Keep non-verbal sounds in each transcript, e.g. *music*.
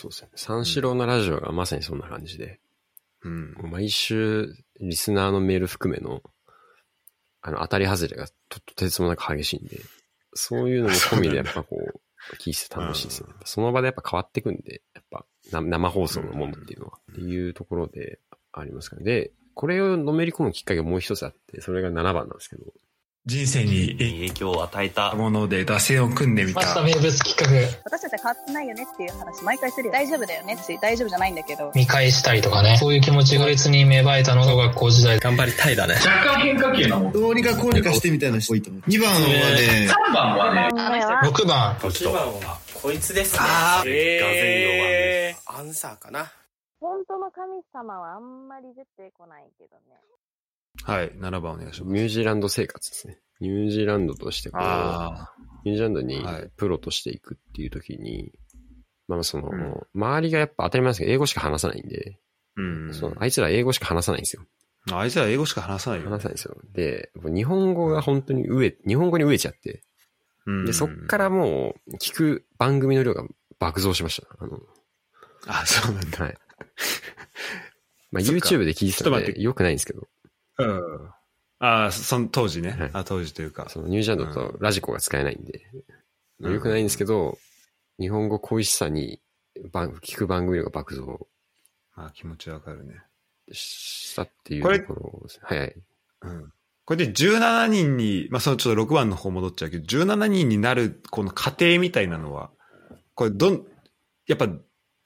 そうですね。三四郎のラジオがまさにそんな感じで、うん。毎週、リスナーのメール含めの、あの、当たり外れがととてつもなく激しいんで、そういうのも込みでやっぱこう、聞いてて楽しいですね。その場でやっぱ変わってくんで、やっぱな生放送のものっていうのは、っていうところでありますから。で、これをのめり込むきっかけがもう一つあって、それが7番なんですけど、人生に影響を与えたもので打線を組んでみた。ました名物企画私たちは変わってないよねっていう話毎回するよ。大丈夫だよねって大丈夫じゃないんだけど。見返したりとかねそういう気持ちが別に芽生えたのが学校時代頑張りたいだね。若干変化球なもん。どうにかこうにかしてみたいな人多いと思う。2番はね、3番はね、あの人は6番1番は、こいつですね。あーえアンサーかな。本当の神様はあんまり出てこないけどね。はい、7番お願いします。ニュージーランド生活ですね。ニュージーランドとしてこう、あニュージーランドにはいプロとしていくっていう時に、まあその、うん周りがやっぱ当たり前ですけど、英語しか話さないんで、あ。うん。そのあいつら英語しか話さないんですよ。あいつら英語しか話さないよ。話さないんですよ。で、日本語が本当に飢え、日本語に飢えちゃって、うんで、そっからもう聞く番組の量が爆増しました。あの、あ、そうなんだ。はい。*laughs* まあ YouTube で聞いてたんで、よくないんですけど、うん。ああ、その当時ね。はいあ、当時というか。そのニュージーランドとラジコが使えないんで、よくないんですけど、日本語恋しさに番聞く番組量が爆増まあ気持ちわかるね。したっていうところですね。はいはい。うん。これで17人に、まあそのちょっと6番の方戻っちゃうけど、17人になるこの過程みたいなのは、これどん、やっぱ、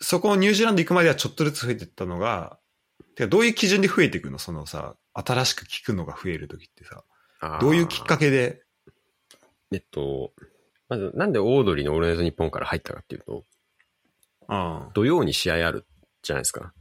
そこのニュージーランド行くまではちょっとずつ増えていったのが、てかどういう基準で増えていくの？そのさ、新しく聞くのが増えるときってさ、どういうきっかけで、えっと、まず、なんでオードリーのオールナイトニッポンから入ったかっていうと、うん。土曜に試合あるじゃないですか。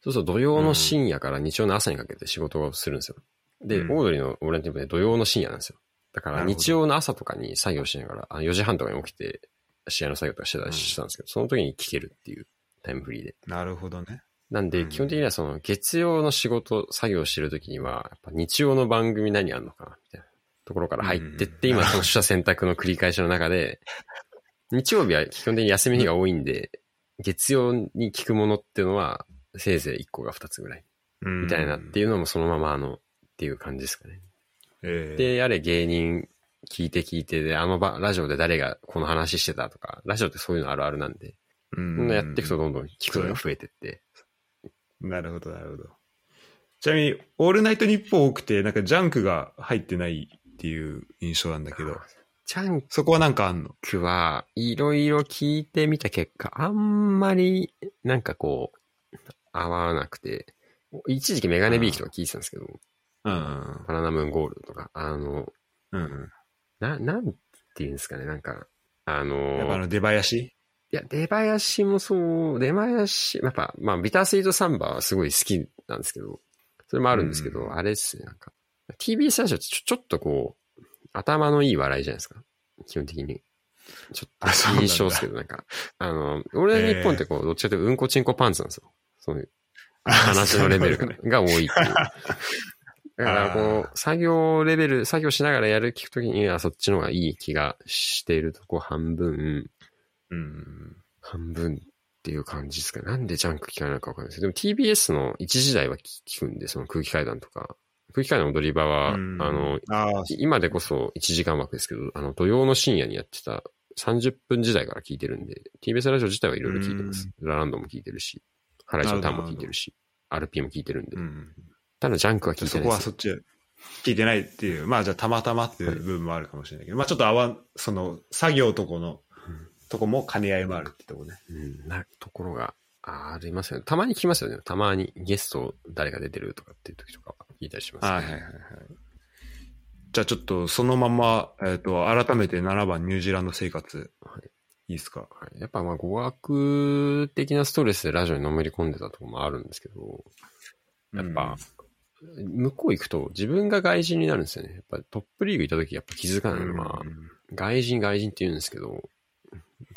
そうすると土曜の深夜から日曜の朝にかけて仕事をするんですよ。で、うんオードリーのオールナイトニッポンで土曜の深夜なんですよ。だからなるほど日曜の朝とかに作業しながら、あ4時半とかに起きて試合の作業とかしてたりしたんですけど、その時に聞けるっていうタイムフリーで。なるほどね。なんで、うん。基本的にはその月曜の仕事、作業してる時には、やっぱ日曜の番組何あんのかな、みたいなところから入ってって、うん今その取捨選択の繰り返しの中で、*laughs* 日曜日は基本的に休み日が多いんで、月曜に聞くものっていうのは、せいぜい1個が2つぐらい、うん。みたいなっていうのもそのままあの、っていう感じですかね。ええ。で、やれ芸人聞いて聞いてで、あの場、ラジオで誰がこの話してたとか、ラジオってそういうのあるあるなんで、うん。やっていくとどんどん聞くのが増えてって、なるほど、なるほど。ちなみに、オールナイトニッポン多くて、なんかジャンクが入ってないっていう印象なんだけど、チャンそこはなんかあんの？クはいろいろ聞いてみた結果、あんまりなんかこう、合わなくて、一時期メガネビーキとか聞いてたんですけど、うん。バナナムーンゴールドとか、あの、うん。な、なんていうんですかね、なんか、あの、やっぱあの出囃子？いや、出囃子もそう、出囃子、やっぱ、まあ、ビタースイートサンバはすごい好きなんですけど、それもあるんですけど、うんあれっすね、なんか、TBS ラジオってちょちょっとこう、頭のいい笑いじゃないですか？基本的に。ちょっと印象ですけど、なんか、あの、俺の日本ってこう、どっちかというと、うんこちんこパンツなんですよ。そういう話のレベルが *laughs* が多いっていう。だから、こう、作業レベル、作業しながらやる聞くときには、そっちの方がいい気がしているとこ半分、うん。半分っていう感じですかね。なんでジャンク聞かないのかわかんないですけど、でも TBS の一時代は聞くんで、その空気階段とか。空気階段の踊り場は、うんあの、ああ、今でこそ1時間枠ですけど、あの、土曜の深夜にやってた30分時代から聞いてるんで、TBS ラジオ自体はいろいろ聞いてます。ラランドも聞いてるし、ハライチのタンも聞いてるし、RP も聞いてるんで。うん。ただジャンクは聞いてそないですよ。こはそっちで聞いてないっていう、まあじゃあたまたまっていう部分もあるかもしれないけど、まあちょっと合わん、その作業とこの、とこも兼ね合いもあるってとこね。うん、なところがありますよね。たまに聞きますよね。たまにゲスト誰が出てるとかっていう時とかは聞いたりします、ね。はいはいはいはい。じゃあちょっとそのまま、えっ、と、改めて7番ニュージーランド生活。はいいいですか？はいやっぱまあ語学的なストレスでラジオにのめり込んでたところもあるんですけど、やっぱ、向こう行くと自分が外人になるんですよね。やっぱトップリーグ行った時やっぱ気づかないのは、外人外人って言うんですけど、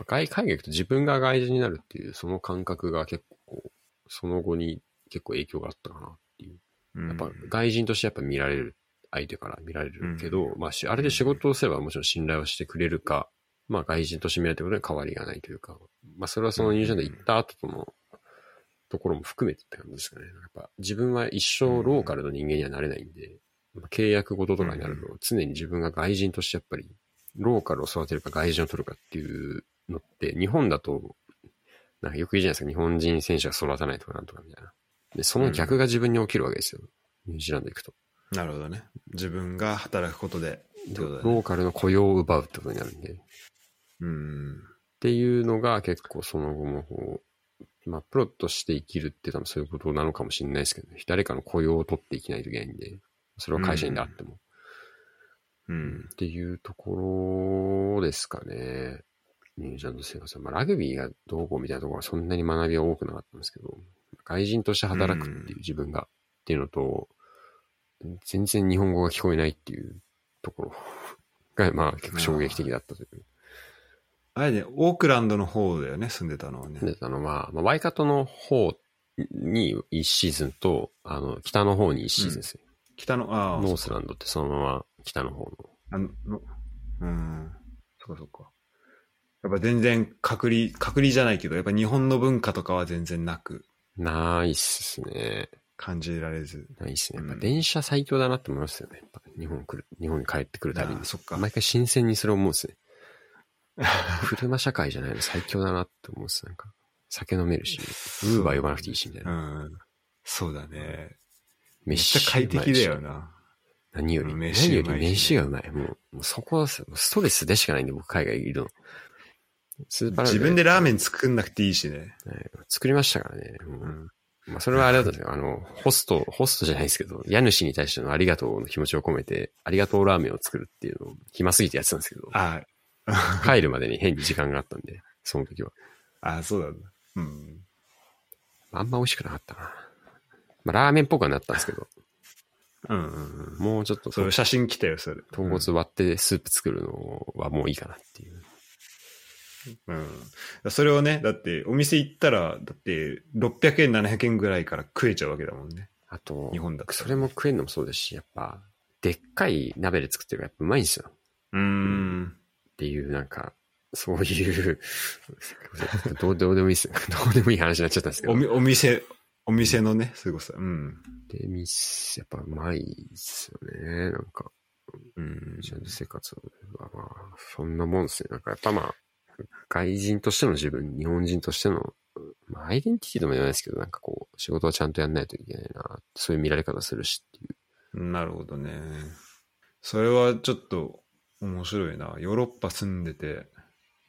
外海外行くと自分が外人になるっていうその感覚が結構、その後に結構影響があったかなっていう。うんやっぱ外人としてやっぱ見られる、相手から見られるけど、まあしあれで仕事をすればもちろん信頼をしてくれるか、まあ外人として見られてることに変わりがないというか、まあそれはそのニュージーランド行った後とのところも含めてって感じですかね。やっぱ自分は一生ローカルの人間にはなれないんで、まあ契約事とかになると常に自分が外人としてやっぱりローカルを育てるか外人を取るかっていうのって日本だとなんかよく言うじゃないですか。日本人選手が育たないとかなんとかみたいな。で、その逆が自分に起きるわけですよ。ニュージーランド行くと。なるほどね。自分が働くことで。ね。ローカルの雇用を奪うってことになるんで。っうん。ていうのが結構その後もこう、まあ、プロとして生きるって多分そういうことなのかもしれないですけどね。誰かの雇用を取っていけないといけないんで、それは会社員であっても。うん。っていうところですかね。ニュージーランド生活は。まあ、ラグビーがどうこうみたいなところはそんなに学びは多くなかったんですけど、外人として働くっていう自分が、っていうのと、全然日本語が聞こえないっていうところが、*laughs* まあ結構衝撃的だったという。あれね、オークランドの方だよね、住んでたのはね。で、あの、まあ、まあ、ワイカトの方に1シーズンと、あの、北の方に1シーズンですね。北の、ああ、ノースランドってそのまま北の方の。あの、のうん。そっかそっか。やっぱ全然隔離、隔離じゃないけど、やっぱ日本の文化とかは全然なくないっすね。感じられず。ないっすね。やっぱうん電車最強だなって思いますよね。やっぱ日本来る、日本に帰ってくるたびに。そっか。毎回新鮮にそれ思うんですね。車社会じゃないの最強だなって思うんです。なんか、酒飲めるし、ウーバー呼ばなくていいしみたいうな。ん。そうだね。めっ飯ちゃ快適だよな。何より、うん何より飯がうまい。もう、もうそこはストレスでしかないんで、僕海外いるの。スーパー自分でラーメン作んなくていいしね。はい作りましたからね。もううん。まあ、それはあれだったんですよ。あの、ホスト、ホストじゃないですけど、家主に対してのありがとうの気持ちを込めて、ありがとうラーメンを作るっていうのを暇すぎてやってたんですけど、あ帰るまでに変に時間があったんで、その時は。あ、そうなんだ。うん。あんま美味しくなかったな。まあ、ラーメンっぽくはなったんですけど、うんうんうん。もうちょっと、それ写真来たよ、それ。豚骨割ってスープ作るのはもういいかなっていう。うん。それをね、だって、お店行ったら、だって、600円、700円ぐらいから食えちゃうわけだもんね。あと日、本だと。それも食えるのもそうですし、やっぱ、でっかい鍋で作ってるからやっぱうまいんですよ。うーん。っていう、なんか、そういう、*laughs* どうどうでもいいです。*laughs* どうでもいい話になっちゃったんですけど。おみお店、お店のね、凄さ。うん。で、ミス、やっぱうまいですよね。なんか、うん。生活はまあ、そんなもんですね。なんかやっぱまあ、外人としての自分、日本人としての、まあ、アイデンティティとも言わないですけど、なんかこう、仕事はちゃんとやんないといけないな、そういう見られ方するしっていう。なるほどね。それはちょっと面白いな。ヨーロッパ住んでて、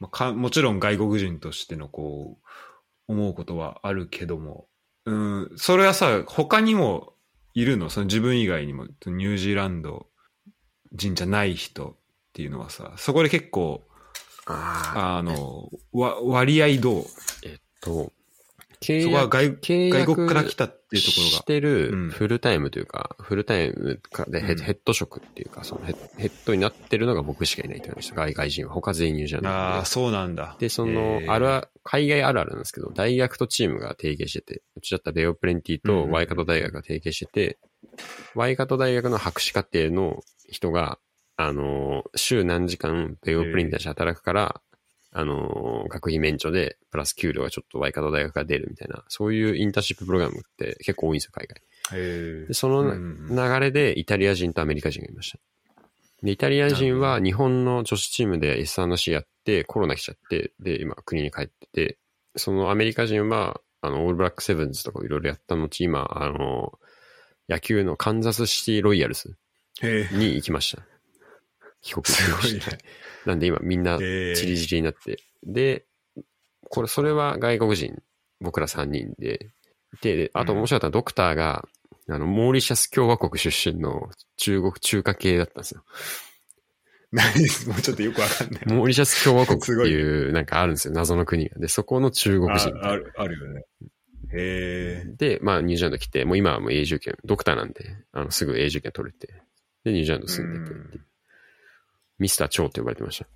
まあ、かもちろん外国人としてのこう、思うことはあるけども、うん、それはさ、他にもいるの？その自分以外にも、ニュージーランド人じゃない人っていうのはさ、そこで結構、ああの、わ割合どう？えっと、契そこは約、外外国から来たっていうところがしてるうん。フルタイムというか、フルタイムかでヘ,、ッド職っていうか、そのヘッヘッドになってるのが僕しかいないってた。外外人は。他全員ニュージーランドなんで。ああ、そうなんだ。で、その、えー。あるあ、海外あるあるなんですけど、大学とチームが提携してて、うちだったらレオプレンティうんうんうん。とワイカト大学が提携してて、ワイカト大学の博士課程の人が、あのー、週何時間レオプレンティとして働くから、あのー、学費免除で、プラス給料がちょっとワイカト大学が出るみたいな、そういうインターンシッププログラムって結構多いんですよ、海外。へで、その流れでイタリア人とアメリカ人がいました。で、イタリア人は日本の女子チームで S&C やって、コロナ来ちゃって、で、今国に帰ってて、そのアメリカ人は、あの、オールブラックセブンズとかいろいろやった後、今、あの、野球のカンザスシティロイヤルズに行きました。帰国しました。ね。なんで今みんなえーチリチリになって。で、これ、それは外国人、僕ら3人で。で、であと面白かったのはドクターが、あの、モーリシャス共和国出身の中国中華系だったんですよ。何？*laughs* もうちょっとよくわかんない。モーリシャス共和国っていう、なんかあるんですよ、謎の国が。で、そこの中国人。あある、あるよね。へえ。で、まあ、ニュージーランド来て、もう今はもう永住権、ドクターなんで、あの、すぐ永住権取れて、で、ニュージーランド住んでてっていうミスターチョウって呼ばれてました。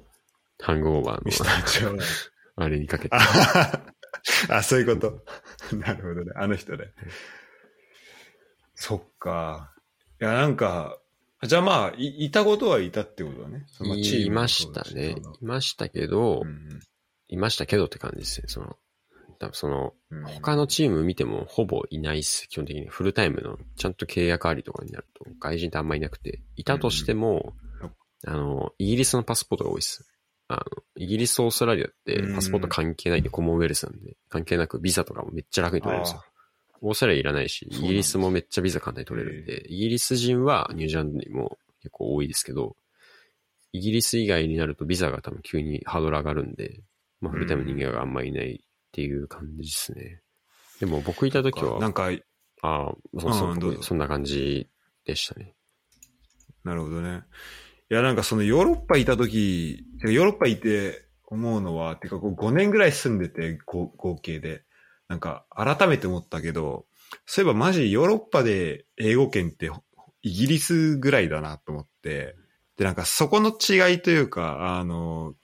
ハングオーバーミスタの、ーチョウ。*laughs* あれにかけて。あ *laughs* あ、そういうこと。なるほどね。あの人ね。そっか。いや、なんか、じゃあまあ、いいたことはいたってことだね。そのチームもいましたね。いましたけど、うんいましたけどって感じですね。その、多分その、うん他のチーム見てもほぼいないっす。基本的にフルタイムのちゃんと契約ありとかになると外人ってあんまいなくて、いたとしても、うんあの、イギリスのパスポートが多いっす。あの、イギリス、オーストラリアってうんパスポート関係ないんで、コモンウェルスなんで、関係なくビザとかもめっちゃ楽に取れるんですよ。オーストラリアいらないし、イギリスもめっちゃビザ簡単に取れるんで、イギリス人はニュージーランドにも結構多いですけど、イギリス以外になるとビザが多分急にハードル上がるんで、まあフルタイムの人間があんまりいないっていう感じですね。でも僕いた時は、なんか、ああ、そうそうそんな感じでしたね。なるほどね。いや、なんかそのヨーロッパいたとき、ヨーロッパいて思うのは、てかこう5年ぐらい住んでて、合合計で。なんか改めて思ったけど、そういえばマジヨーロッパで英語圏ってイギリスぐらいだなと思って、で、なんかそこの違いというか、あの、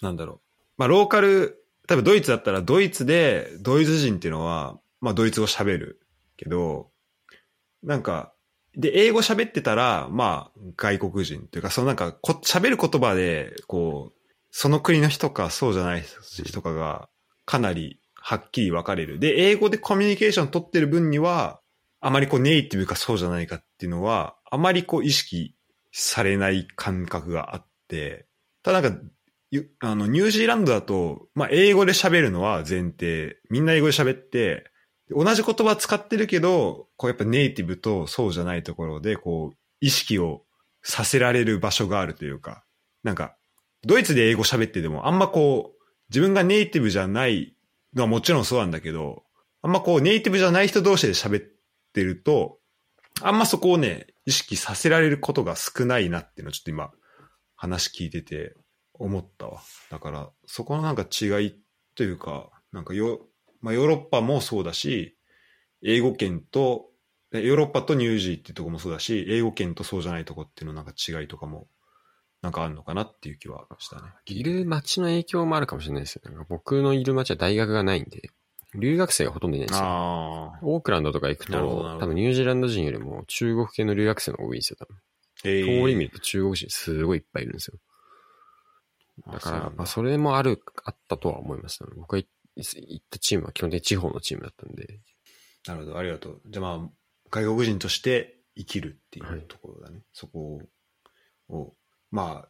なんだろう。まあローカル、多分ドイツだったらドイツでドイツ人っていうのは、まあドイツ語喋るけど、なんか、で、英語喋ってたら、まあ、外国人というか、そのなんかこ、喋る言葉で、こう、その国の人か、そうじゃない人かが、かなりはっきり分かれる。で、英語でコミュニケーション取ってる分には、あまりこう、ネイティブかそうじゃないかっていうのは、あまりこう、意識されない感覚があって、ただなんか、あの、ニュージーランドだと、まあ、英語で喋るのは前提。みんな英語で喋って、同じ言葉使ってるけど、こうやっぱネイティブとそうじゃないところで、こう、意識をさせられる場所があるというか、なんか、ドイツで英語喋ってても、あんまこう、自分がネイティブじゃないのはもちろんそうなんだけど、あんまこう、ネイティブじゃない人同士で喋ってると、あんまそこをね、意識させられることが少ないなっていうのをちょっと今、話聞いてて思ったわ。だから、そこのなんか違いというか、なんかよ、まあヨーロッパもそうだし、英語圏と、ヨーロッパとニュージーっていうとこもそうだし、英語圏とそうじゃないとこっていうのなんか違いとかも、なんかあるのかなっていう気はしたね。いる街の影響もあるかもしれないですよ。なんか僕のいる街は大学がないんで、留学生がほとんどいないんですよ。オークランドとか行くと多分ニュージーランド人よりも中国系の留学生の方が多いんですよ、多分。え通り見ると中国人すごいいっぱいいるんですよ。だから、まあ、それもある、あったとは思います、ね。僕が行ったチームは基本的に地方のチームだったんで、なるほど、ありがとう。じゃあまあ、外国人として生きるっていはいうところだね。そこを、まあ、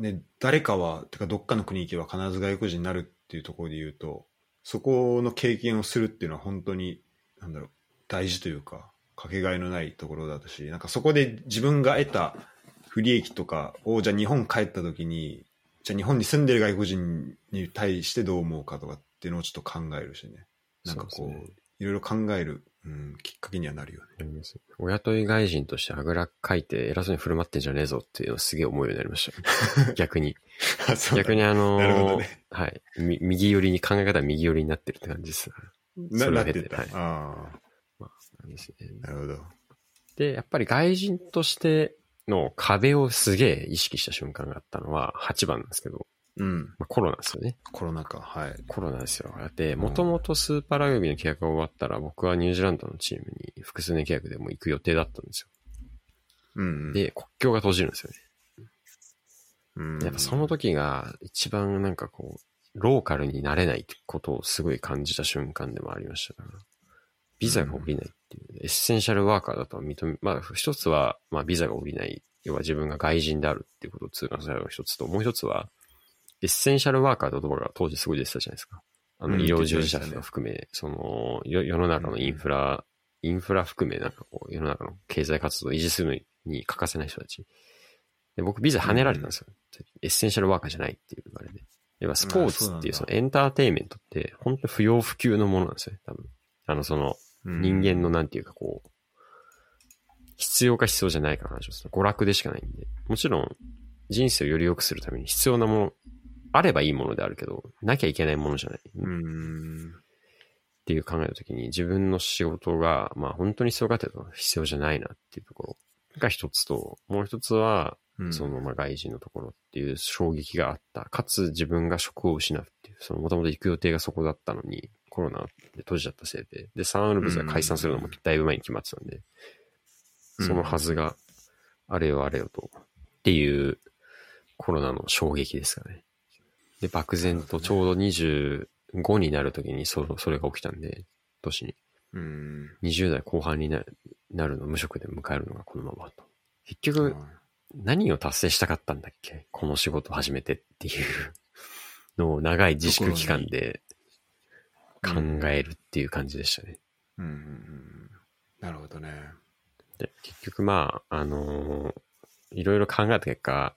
ね、誰かは、てかどっかの国行けば必ず外国人になるっていうところで言うと、そこの経験をするっていうのは本当に、なんだろう、大事というか、かけがえのないところだったし、なんかそこで自分が得た不利益とかを、じゃあ日本帰った時に、じゃあ日本に住んでる外国人に対してどう思うかとかっていうのをちょっと考えるしね。なんかこう、いろいろ考える、うん、きっかけにはなるよね。あります親と外人としてあぐらかいて偉そうに振る舞ってんじゃねえぞっていうのをすげえ思うようになりました。*laughs* 逆に。逆にあのーなるほどねはい。み右寄りに、考え方は右寄りになってるって感じです。ななはいあなんですねあ、なるほど。で、やっぱり外人としての壁をすげえ意識した瞬間があったのは8番なんですけど、うん。まあ、コロナですよね。コロナ禍、はい。コロナですよ。で、もともとスーパーラグビーの契約が終わったら、僕はニュージーランドのチームに複数年契約でも行く予定だったんですよ。うん。で、国境が閉じるんですよね。うん、やっぱその時が一番なんかこう、ローカルになれないってことをすごい感じた瞬間でもありましたから。ビザが下りないっていう、エッセンシャルワーカーだとは認め、まあ一つは、まあビザが下りない。要は自分が外人であるっていうことを通過されるのが一つと、もう一つは、エッセンシャルワーカーって言葉が当時すごい出てたじゃないですか。あの、うん医療従事者とか含め、その、よ世の中のインフラ、インフラ含めなんかこう、世の中の経済活動を維持するのに欠かせない人たち。で、僕ビザ跳ねられたんですよ。エッセンシャルワーカーじゃないっていうあれで。要はスポーツっていうそのエンターテインメントって本当不要不急のものなんですよね、多分。あの、その、人間のなんていうかこう、必要か必要じゃないかの話をする。娯楽でしかないんで。もちろん、人生をより良くするために必要なもの、あればいいものであるけど、なきゃいけないものじゃない。うん。っていう考えたときに、自分の仕事が、まあ本当に必要かというと必要じゃないなっていうところが一つと、もう一つは、うんその、まあ、外人のところっていう衝撃があった。かつ自分が職を失うっていう、その、もともと行く予定がそこだったのに、コロナで閉じちゃったせいで、で、サンウルブズが解散するのもだいぶ前に決まってたんで、そのはずが、あれよあれよと。っていうコロナの衝撃ですかね。で、漠然とちょうど25になるときにそそれが起きたんで、年に。うん。20代後半になるなるの無職で迎えるのがこのままと。結局、何を達成したかったんだっけ？この仕事を始めてっていう *laughs* のを長い自粛期間で考えるっていう感じでしたね。うんうんうん。なるほどね。で、結局まあ、あのーいろいろ考えた結果、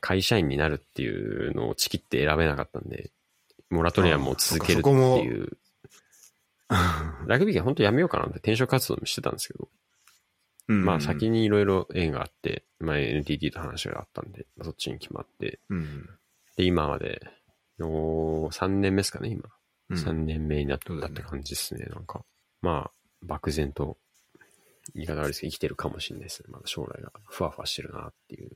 会社員になるっていうのをチキって選べなかったんで、モラトリアムを続けるっていう。ラグビーが本当やめようかなって転職活動もしてたんですけど、うんまあ先にいろいろ縁があって、まあ NTT と話があったんで、まあそっちに決まって、うん。で、今まで、の3年目ですかね、今。うん3年目になったって感じですね、なんか。まあ、漠然と、言い方悪いですけど、生きてるかもしれないですね。まだ将来がふわふわしてるなっていう。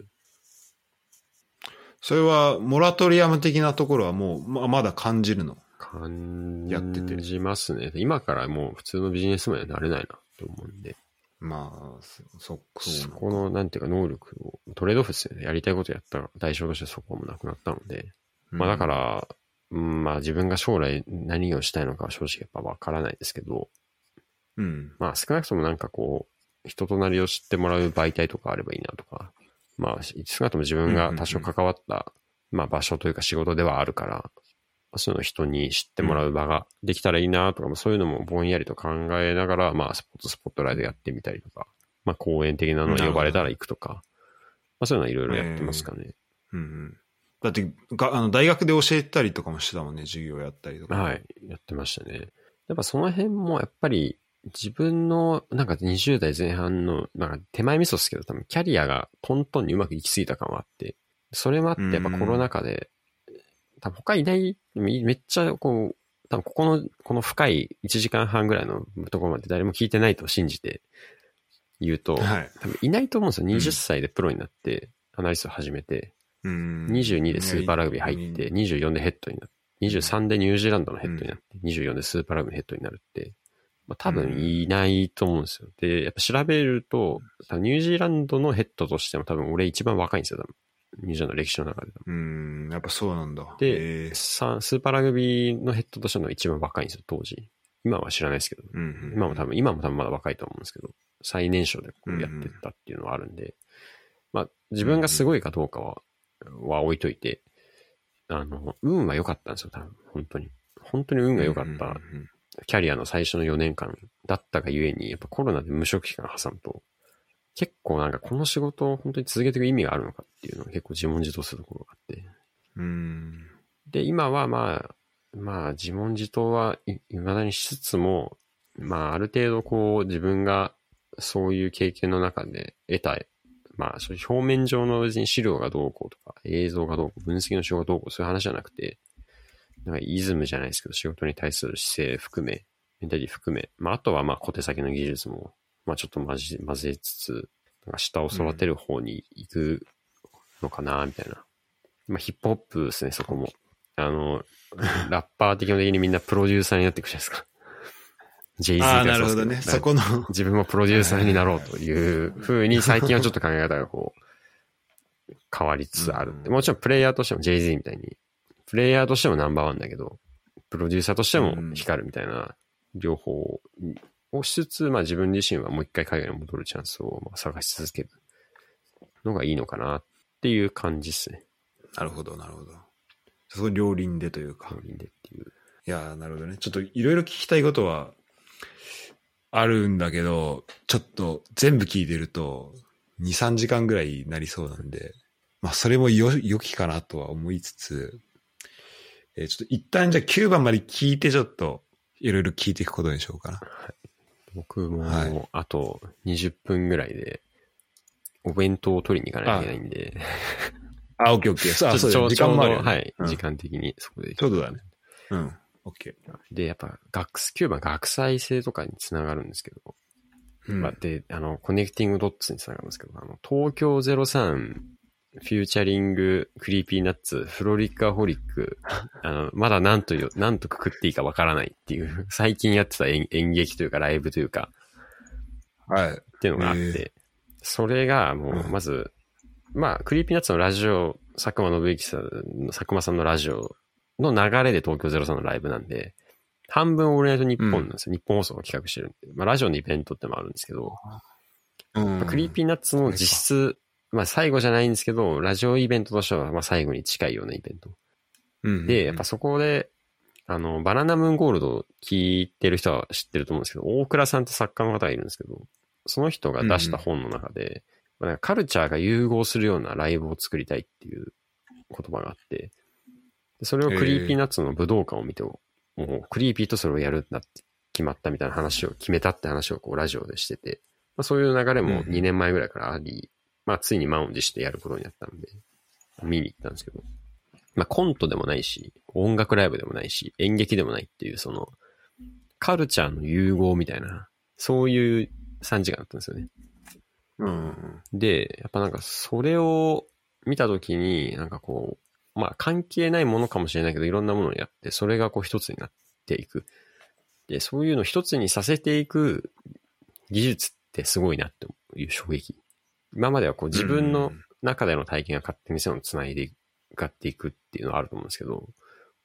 それは、モラトリアム的なところはもう、ままだ感じるの？感やっててじますね。今からもう普通のビジネスマンにはなれないなと思うんで、まあ、そ、そこの、なんていうか、能力を、トレードオフですよね。やりたいことやった代償としてそこもなくなったので、まあだか、ら、うん、まあ自分が将来何をしたいのかは正直やっぱわからないですけど、うん。まあ少なくともなんかこう、人となりを知ってもらう媒体とかあればいいなとか、まあ少なくとも自分が多少関わった、まあ場所というか仕事ではあるから、そういうのを人に知ってもらう場ができたらいいなとか、まあそういうのもぼんやりと考えながら、まあスポーツスポットライトやってみたりとか、まあ講演的なのに呼ばれたら行くとか、まあそういうのはいろいろやってますかね。うんうん。だって、があの、大学で教えたりとかもしてたもんね、授業やったりとか。はい、やってましたね。やっぱその辺もやっぱり自分のなんか20代前半のなんか手前味噌ですけど多分キャリアがトントンにうまくいきすぎた感はあって、それもあってやっぱコロナ禍で、多分他いない、めっちゃこう、多分ここの、この深い1時間半ぐらいのところまで誰も聞いてないと信じて言うと、はい。多分いないと思うんですよ。20歳でプロになって、アナリスト始めて、うん。22でスーパーラグビー入って、24でヘッドになって、23でニュージーランドのヘッドになって、24でスーパーラグビーのヘッドになるって、まあ多分いないと思うんですよ。で、やっぱ調べると、ニュージーランドのヘッドとしても多分俺一番若いんですよ、多分。ニュージーランドの歴史の中で。うん、やっぱそうなんだ。で、スーパーラグビーのヘッドとしての一番若いんですよ、当時。今は知らないですけど。うんうん、今も多分、今も多分まだ若いと思うんですけど、最年少でこうやってったっていうのはあるんで、まあ、自分がすごいかどうかは、は置いといて、あの、運は良かったんですよ、多分、本当に。本当に運が良かったうんうんうんキャリアの最初の4年間だったがゆえに、やっぱコロナで無職期間挟むと、結構なんかこの仕事を本当に続けていく意味があるのかっていうのが結構自問自答するところがあって。うん。で、今はまあ、まあ自問自答はい未だにしつつも、まあある程度こう自分がそういう経験の中で得た、まあそういう表面上の別に資料がどうこうとか映像がどうこう、分析の仕事がどうこうそういう話じゃなくて、なんかイズムじゃないですけど仕事に対する姿勢含め、メンタリティ含め、まああとはまあ小手先の技術も、まあちょっと混ぜ混ぜつつ、なんか下を育てる方に行くのかな、みたいな。まあヒップホップですね、そこも。あの、*laughs* ラッパー的にみんなプロデューサーになっていくじゃないですか。Jay-Z ああ、がなるほどね。そこの、自分もプロデューサーになろうというふうに最近はちょっと考え方がこう、変わりつつある。うんもちろんプレイヤーとしても Jay-Z みたいに、プレイヤーとしてもナンバーワンだけど、プロデューサーとしても光るみたいな、両方をしつつ、まあ自分自身はもう一回海外に戻るチャンスをまあ探し続けるのがいいのかなっていう感じですね。なるほど、なるほど。そこ両輪でというか。両輪でっていう。いやー、なるほどね。ちょっといろいろ聞きたいことはあるんだけど、ちょっと全部聞いてると2、3時間ぐらいになりそうなんで、まあそれもよ、良きかなとは思いつつ、えーちょっと一旦じゃあ9番まで聞いてちょっといろいろ聞いていくことにしようかな。僕もはいあと20分ぐらいで、お弁当を取りに行かないといけないんで、あ、オッケーオッケー。*laughs* そう、あそう時間もあるよねはい、うん時間的にそこで。ちょうどだね。うん。オッケで、やっぱ、学、9番学際性とかにつながるんですけど、ー。うんまあ、で、あの、 connecting dots につながるんですけど、あの、東京03、 featuring、Creepy Nuts、FROLIC A HOLIC、あの、まだ何とよ、何とくくっていいかわからないっていう、最近やってた演演劇というかライブというか、はい。っていうのがあって、へそれがもう、まず、まあ、 Creepy Nuts のラジオ、佐久間宣行さんの、佐久間さんのラジオの流れで東京03のライブなんで、半分オールナイトニッポンなんですよ。ニッポン放送が企画してるんで。まあ、ラジオのイベントってのもあるんですけど、うんまあ Creepy Nuts の実質、まあ最後じゃないんですけど、ラジオイベントとしてはまあ最後に近いようなイベント。うんで、やっぱそこで、あの、バナナムーンゴールド聞いてる人は知ってると思うんですけど、オークラさんって作家の方がいるんですけど、その人が出した本の中で、まあなんかカルチャーが融合するようなライブを作りたいっていう言葉があって、でそれを Creepy Nuts の武道館を見て、もう Creepy とそれをやるんだって決まったみたいな話を決めたって話をこうラジオでしてて、まあ、そういう流れも2年前ぐらいからあり、まあついに満を持してやることになったんで、見に行ったんですけど、まあコントでもないし、音楽ライブでもないし、演劇でもないっていうその、カルチャーの融合みたいな、そういう3時間だったんですよね。うん。で、やっぱなんかそれを見たときに、なんかこう、まあ関係ないものかもしれないけど、いろんなものをやって、それがこう一つになっていく。で、そういうのを一つにさせていく技術ってすごいなっていう衝撃。今まではこう自分の中での体験が勝手にそういうのを繋いでいかっていくっていうのはあると思うんですけど、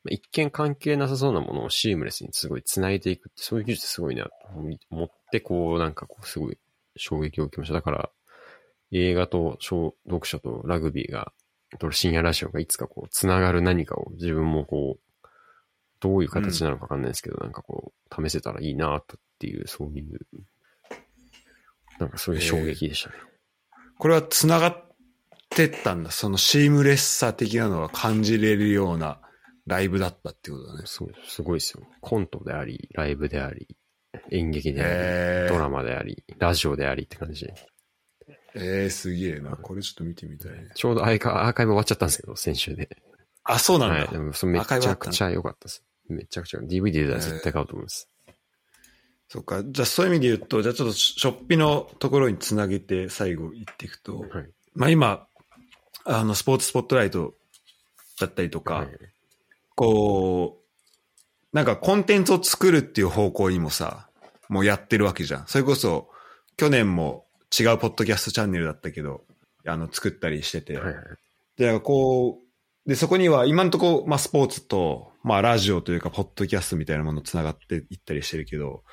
まあ一見関係なさそうなものをシームレスにすごい繋いでいくって、そういう技術すごいなと思って、こうなんかこうすごい衝撃を受けました。だから、映画と小読書とラグビーが、と深夜ラジオがいつかこう、つながる何かを自分もこう、どういう形なのかわかんないですけど、なんかこう、試せたらいいなとっていう、そういう、なんかそういう衝撃でしたね。これは繋がってったんだ。そのシームレスさ的なのが感じれるようなライブだったってことだね。そう、すごいですよ。コントであり、ライブであり、演劇であり、えドラマであり、ラジオでありって感じで。えー、すげえな。これちょっと見てみたいね。ちょうどアーカアーカイブ終わっちゃったんですけど、先週で。あ、そうなんだ。はい。でもそれめちゃくちゃ良かったです。めちゃくちゃ。DVD で絶対買うと思います。そっか。じゃあそういう意味で言うと、じゃあちょっとショッピのところにつなげて最後言っていくと、はい。まあ今、あの、スポーツスポットライトだったりとか、はいこう、なんかコンテンツを作るっていう方向にもさ、もうやってるわけじゃん。それこそ、去年も違うポッドキャストチャンネルだったけど、あの、作ったりしてて。はいはい。で、こう、で、そこには今のところ、まあ、スポーツと、まあ、ラジオというか、ポッドキャストみたいなもの繋がっていったりしてるけど、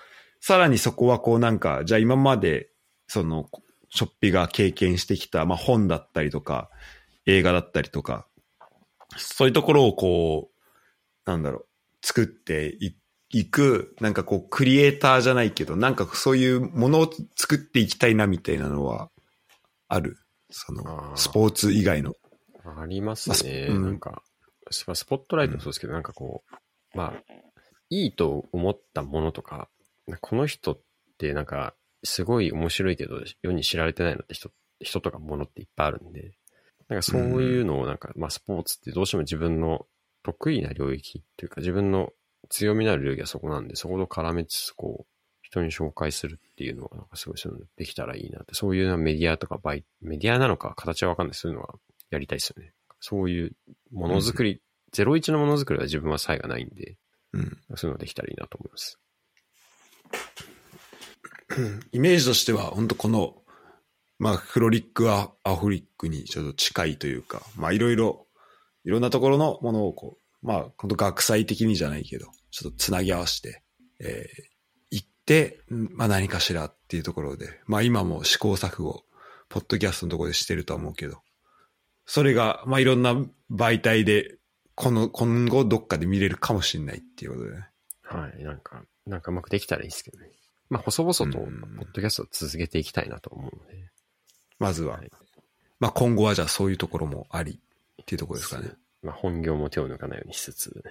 さらにそこはこうなんか、じゃあ今まで、その、ショッピが経験してきた、まあ、本だったりとか、映画だったりとか、そういうところをこう、なんだろう、作っていいく、なんかこう、クリエイターじゃないけど、なんかそういうものを作っていきたいなみたいなのは、あるそのスポーツ以外の。ありますね。まあうんなんか、ススポットライトもそうですけど、なんかこう、まあ、いいと思ったものとか、この人ってなんか、すごい面白いけど、世に知られてないのって人、人とかものっていっぱいあるんで、なんかそういうのをなんか、まあスポーツってどうしても自分の得意な領域っていうか、自分の強みのある領域はそこなんで、そこと絡めつつ、こう、人に紹介するっていうのは、なんかすごいそういうのできたらいいなって、そういうメディアとかバイ、メディアなのか形はわかんない、そういうのはやりたいですよね。そういうものづくり、ゼロ一のものづくりは自分は差異がないんで、うん。そういうのができたらいいなと思います。イメージとしては、本当この、まあ、フロリックアアフリックにちょっと近いというか、まあ、いろいろ、いろんなところのものをこう、まあ、本当学際的にじゃないけど、ちょっとつなぎ合わせて、えー、行って、まあ何かしらっていうところで、まあ今も試行錯誤、ポッドキャストのところでしてるとは思うけど、それが、まあいろんな媒体で、この、今後どっかで見れるかもしれないっていうことでね。はい。なんか、なんかうまくできたらいいですけどね。まあ、細々と、ポうんッドキャストを続けていきたいなと思うので。まずは。はいまあ今後はじゃあそういうところもありっていうところですかね。まあ、本業も手を抜かないようにしつつ、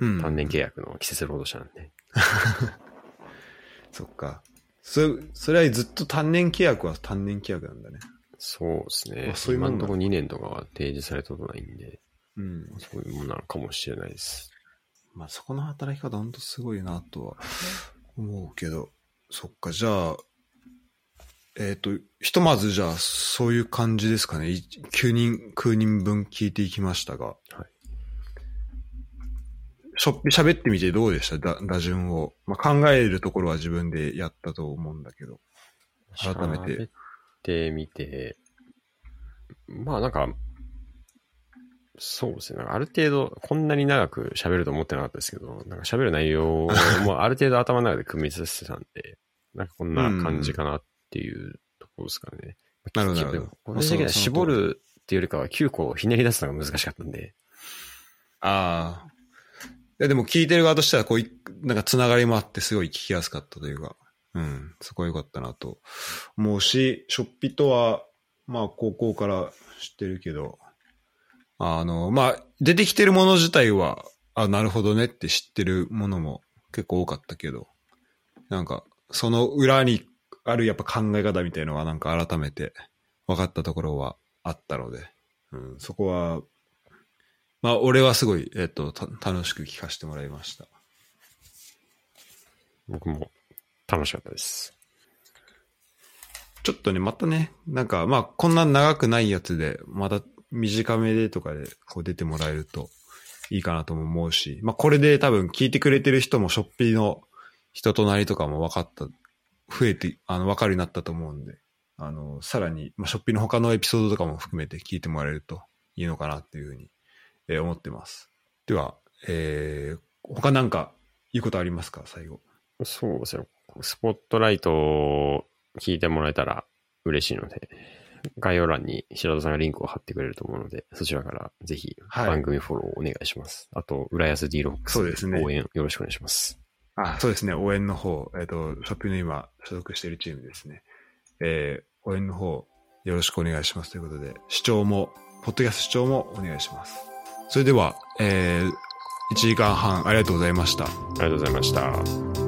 うん。単年契約の季節労働者なんで。*laughs* そっか。それ、それはずっと単年契約は単年契約なんだね。そうですねあ。そういうもん今のところ2年とかは提示されたことないんで、うん。そういうものなのかもしれないです。まあそこの働き方ほんとすごいなとは思うけど、そっか、じゃあ、えっ、と、ひとまずじゃあそういう感じですかね。い9人、9人分聞いていきましたが。しょっぴ喋ってみてどうでした？だ打順を。まあ考えるところは自分でやったと思うんだけど。改めて。喋ってみて、まあなんか、そうですね。ある程度、こんなに長く喋ると思ってなかったですけど、なんか喋る内容もある程度頭の中で組み立ててたんで、なんかこんな感じかなっていうところですかね。なるほどでなるほども個人的には絞るっていうよりかは9個をひねり出すのが難しかったんで、ああ。いや、でも聞いてる側としては、こうい、なんかつながりもあって、すごい聞きやすかったというか、うん、そこは良かったなと思うし、ショッピとは、まあ、高校から知ってるけど、あの、まあ、出てきてるもの自体は、あ、なるほどねって知ってるものも結構多かったけど、なんか、その裏にあるやっぱ考え方みたいのは、なんか改めて分かったところはあったので、うん、そこは、まあ、俺はすごい、えっ、と、た楽しく聞かせてもらいました。僕も楽しかったです。ちょっとね、またね、なんか、まあ、こんな長くないやつで、また短めでとかで、こう出てもらえるといいかなとも思うし、まあ、これで多分聞いてくれてる人も、ショッピーの人となりとかも分かった、増えて、あの、分かるようになったと思うんで、あの、さらに、まあ、ショッピーの他のエピソードとかも含めて聞いてもらえるといいのかなっていうふうに、えー思ってます。では、えー、他なんか、いいことありますか？最後。そうですよ。スポットライトを聞いてもらえたら嬉しいので、概要欄に白田さんがリンクを貼ってくれると思うので、そちらからぜひはい番組フォローお願いします。あと、浦安 D ロックス応援よろしくお願いします。あ、そうですね。応援の方、えっ、と、ショッピングの今、所属しているチームですね。えー、応援の方、よろしくお願いしますということで、視聴も、ポッドキャスト視聴もお願いします。それでは、えー、1時間半ありがとうございました。ありがとうございました。